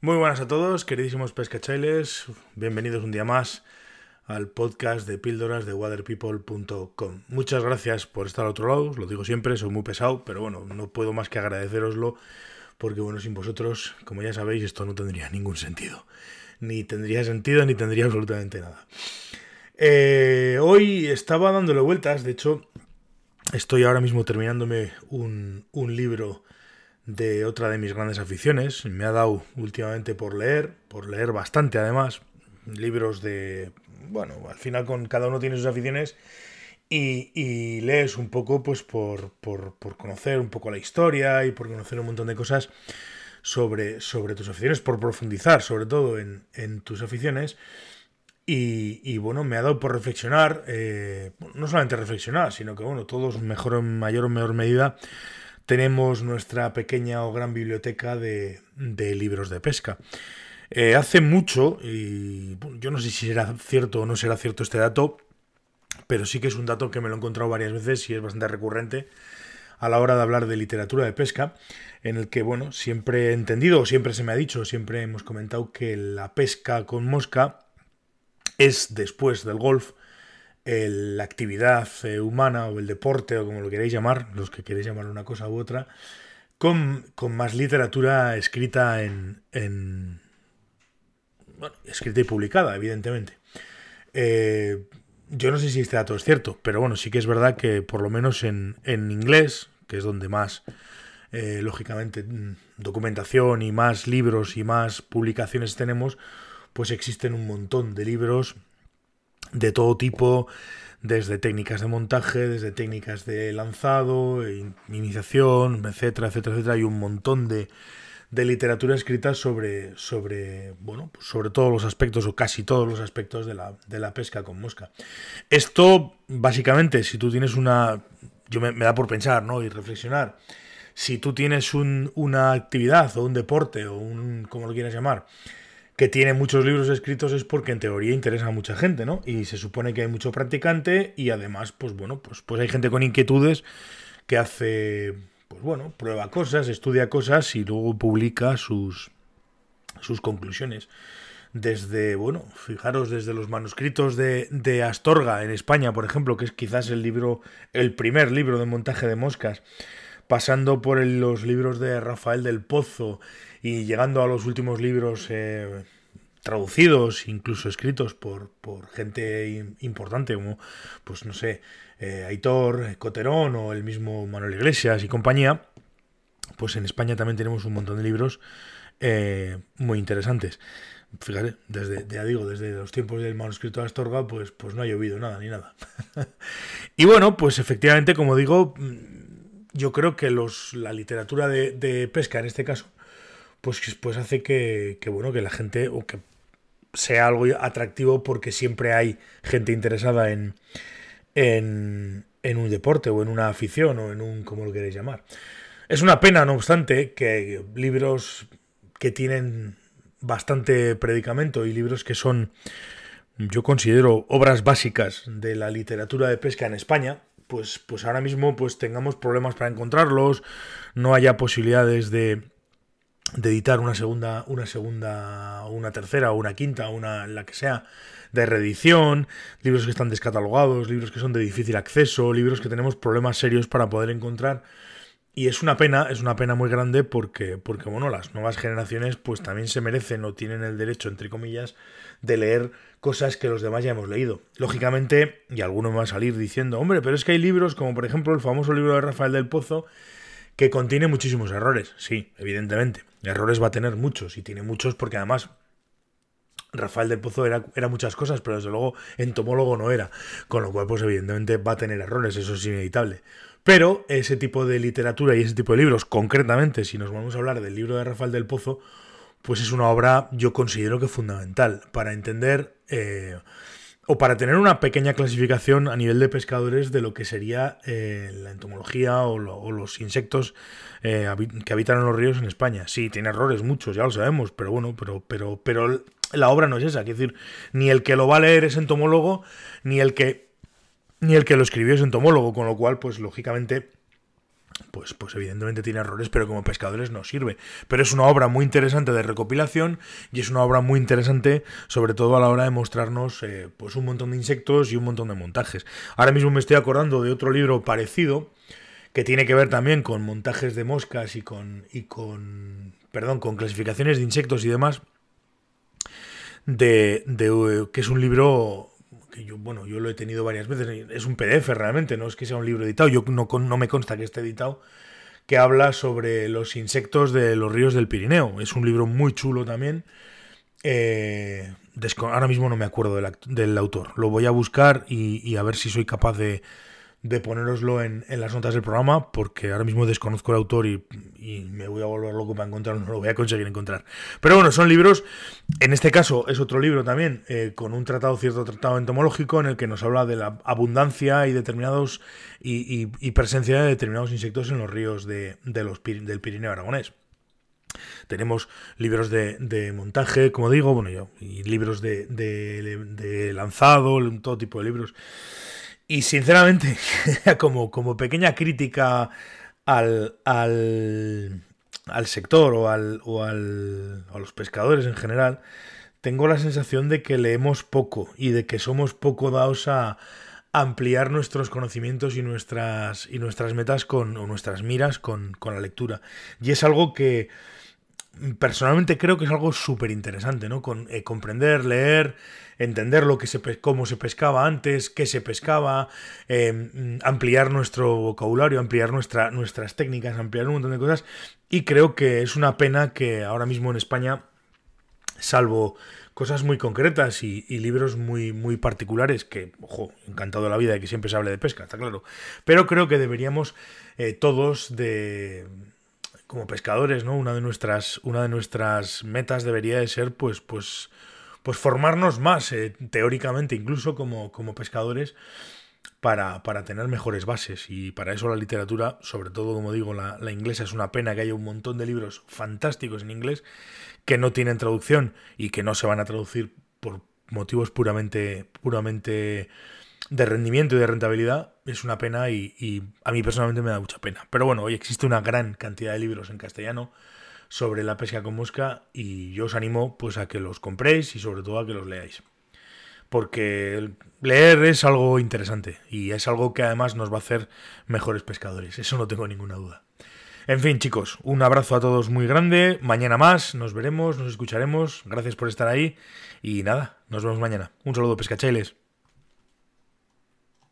Muy buenas a todos, queridísimos pescachailes. Bienvenidos un día más al podcast de píldoras de waterpeople.com. Muchas gracias por estar al otro lado, os lo digo siempre, soy muy pesado, pero bueno, no puedo más que agradeceroslo porque bueno, sin vosotros, como ya sabéis, esto no tendría ningún sentido. Ni tendría sentido ni tendría absolutamente nada. Eh, hoy estaba dándole vueltas, de hecho, estoy ahora mismo terminándome un, un libro de otra de mis grandes aficiones. Me ha dado últimamente por leer, por leer bastante además, libros de... Bueno, al final con cada uno tiene sus aficiones y, lees un poco pues por, por, conocer un poco la historia y por conocer un montón de cosas sobre, sobre tus aficiones, por profundizar sobre todo en, tus aficiones. Y, bueno, me ha dado por reflexionar, eh, no solamente reflexionar, sino que bueno, todos mejor en mayor o menor medida tenemos nuestra pequeña o gran biblioteca de, libros de pesca. Eh, hace mucho, y yo no sé si será cierto o no será cierto este dato, pero sí que es un dato que me lo he encontrado varias veces y es bastante recurrente a la hora de hablar de literatura de pesca, en el que, bueno, siempre he entendido, siempre se me ha dicho, siempre hemos comentado que la pesca con mosca es después del golf la actividad eh, humana o el deporte o como lo queréis llamar, los que queréis llamar una cosa u otra, con, más literatura escrita en, bueno, escrita y publicada, evidentemente. Eh, yo no sé si este dato es cierto, pero bueno, sí que es verdad que por lo menos en, inglés, que es donde más, eh, lógicamente, mm, documentación y más libros y más publicaciones tenemos, pues existen un montón de libros de todo tipo, desde técnicas de montaje, desde técnicas de lanzado, iniciación, etcétera, etcétera, etcétera. Hay un montón de, de literatura escrita sobre, sobre, bueno, pues sobre todos los aspectos o casi todos los aspectos de la, de la pesca con mosca. Esto, básicamente, si tú tienes una... Yo me, da por pensar, ¿no? Y reflexionar. Si tú tienes un, una actividad o un deporte o un... como lo quieras llamar, que tiene muchos libros escritos es porque en teoría interesa a mucha gente, ¿no? Y se supone que hay mucho practicante y además, pues bueno, pues, pues hay gente con inquietudes que hace, pues bueno, prueba cosas, estudia cosas y luego publica sus, sus conclusiones. Desde, bueno, fijaros, desde los manuscritos de, de Astorga en España, por ejemplo, que es quizás el libro, el primer libro de montaje de moscas, pasando por los libros de Rafael del Pozo y llegando a los últimos libros eh, traducidos, incluso escritos por, por gente importante como, pues no sé, eh, Aitor, Coterón o el mismo Manuel Iglesias y compañía, pues en España también tenemos un montón de libros eh, muy interesantes. Fíjate, desde, ya digo, desde los tiempos del manuscrito de Astorga, pues, pues no ha llovido nada ni nada. y bueno, pues efectivamente, como digo, yo creo que los, la literatura de, pesca en este caso, pues, pues hace que, bueno, que la gente, o que sea algo atractivo porque siempre hay gente interesada en, en, un deporte o en una afición o en un, como lo queréis llamar. Es una pena, no obstante, que libros que tienen bastante predicamento y libros que son, yo considero, obras básicas de la literatura de pesca en España, pues, pues ahora mismo pues tengamos problemas para encontrarlos, no haya posibilidades de, de editar una segunda, una segunda, una tercera una quinta, una la que sea, de reedición, libros que están descatalogados, libros que son de difícil acceso, libros que tenemos problemas serios para poder encontrar. Y es una pena, es una pena muy grande porque, porque bueno, las nuevas generaciones pues también se merecen o tienen el derecho, entre comillas, de leer cosas que los demás ya hemos leído. Lógicamente, y alguno me va a salir diciendo, hombre, pero es que hay libros como por ejemplo el famoso libro de Rafael del Pozo, que contiene muchísimos errores. Sí, evidentemente. Errores va a tener muchos, y tiene muchos porque además Rafael del Pozo era, era, muchas cosas, pero desde luego entomólogo no era. Con lo cual, pues evidentemente va a tener errores, eso es inevitable. Pero ese tipo de literatura y ese tipo de libros, concretamente, si nos vamos a hablar del libro de Rafael del Pozo, pues es una obra, yo considero que fundamental para entender eh, o para tener una pequeña clasificación a nivel de pescadores de lo que sería eh, la entomología o, los insectos eh, que habitan en los ríos en España. Sí, tiene errores muchos, ya lo sabemos, pero bueno, pero, pero, pero la obra no es esa. Es decir, ni el que lo va a leer es entomólogo, ni el que, ni el que lo escribió es entomólogo, con lo cual, pues lógicamente pues, pues evidentemente tiene errores, pero como pescadores no sirve. Pero es una obra muy interesante de recopilación y es una obra muy interesante, sobre todo a la hora de mostrarnos eh, pues un montón de insectos y un montón de montajes. Ahora mismo me estoy acordando de otro libro parecido que tiene que ver también con montajes de moscas y con, y con perdón, con clasificaciones de insectos y demás, de, de que es un libro yo, bueno, yo lo he tenido varias veces, es un PDF realmente, no es que sea un libro editado, yo no, no me consta que esté editado, que habla sobre los insectos de los ríos del Pirineo. Es un libro muy chulo también. Eh, ahora mismo no me acuerdo del, autor. Lo voy a buscar y a ver si soy capaz de, de poneroslo en, las notas del programa, porque ahora mismo desconozco el autor y, me voy a volver loco para encontrarlo, no lo voy a conseguir encontrar. Pero bueno, son libros, en este caso es otro libro también, eh, con un tratado, cierto tratado entomológico, en el que nos habla de la abundancia y determinados y, presencia de determinados insectos en los ríos de, los, del Pirineo aragonés. Tenemos libros de, montaje, como digo, bueno, yo, y libros de, de lanzado, todo tipo de libros. Y sinceramente, como, como pequeña crítica al, al, al sector o, al, o al, a los pescadores en general, tengo la sensación de que leemos poco y de que somos poco dados a ampliar nuestros conocimientos y nuestras, y nuestras metas con, o nuestras miras con, con la lectura. Y es algo que personalmente creo que es algo súper interesante, ¿no? Con, eh, comprender, leer, entender lo que se, cómo se pescaba antes, qué se pescaba, em, ampliar nuestro vocabulario, ampliar nuestra, nuestras técnicas, ampliar un montón de cosas. Y creo que es una pena que ahora mismo en España, salvo cosas muy concretas y, libros muy, muy particulares, que, ojo, encantado la vida de que siempre se hable de pesca, está claro. Pero creo que deberíamos eh, todos de como pescadores, ¿no? Una de nuestras, una de nuestras metas debería de ser, pues, pues, pues formarnos más, eh, teóricamente, incluso como, como pescadores, para, para, tener mejores bases. Y para eso la literatura, sobre todo, como digo, la, la, inglesa, es una pena que haya un montón de libros fantásticos en inglés que no tienen traducción y que no se van a traducir por motivos puramente, puramente de rendimiento y de rentabilidad es una pena y, a mí personalmente me da mucha pena. Pero bueno, hoy existe una gran cantidad de libros en castellano sobre la pesca con mosca y yo os animo pues a que los compréis y sobre todo a que los leáis. Porque leer es algo interesante y es algo que además nos va a hacer mejores pescadores, eso no tengo ninguna duda. En fin, chicos, un abrazo a todos muy grande. Mañana más, nos veremos, nos escucharemos. Gracias por estar ahí. Y nada, nos vemos mañana. Un saludo, pescachailes.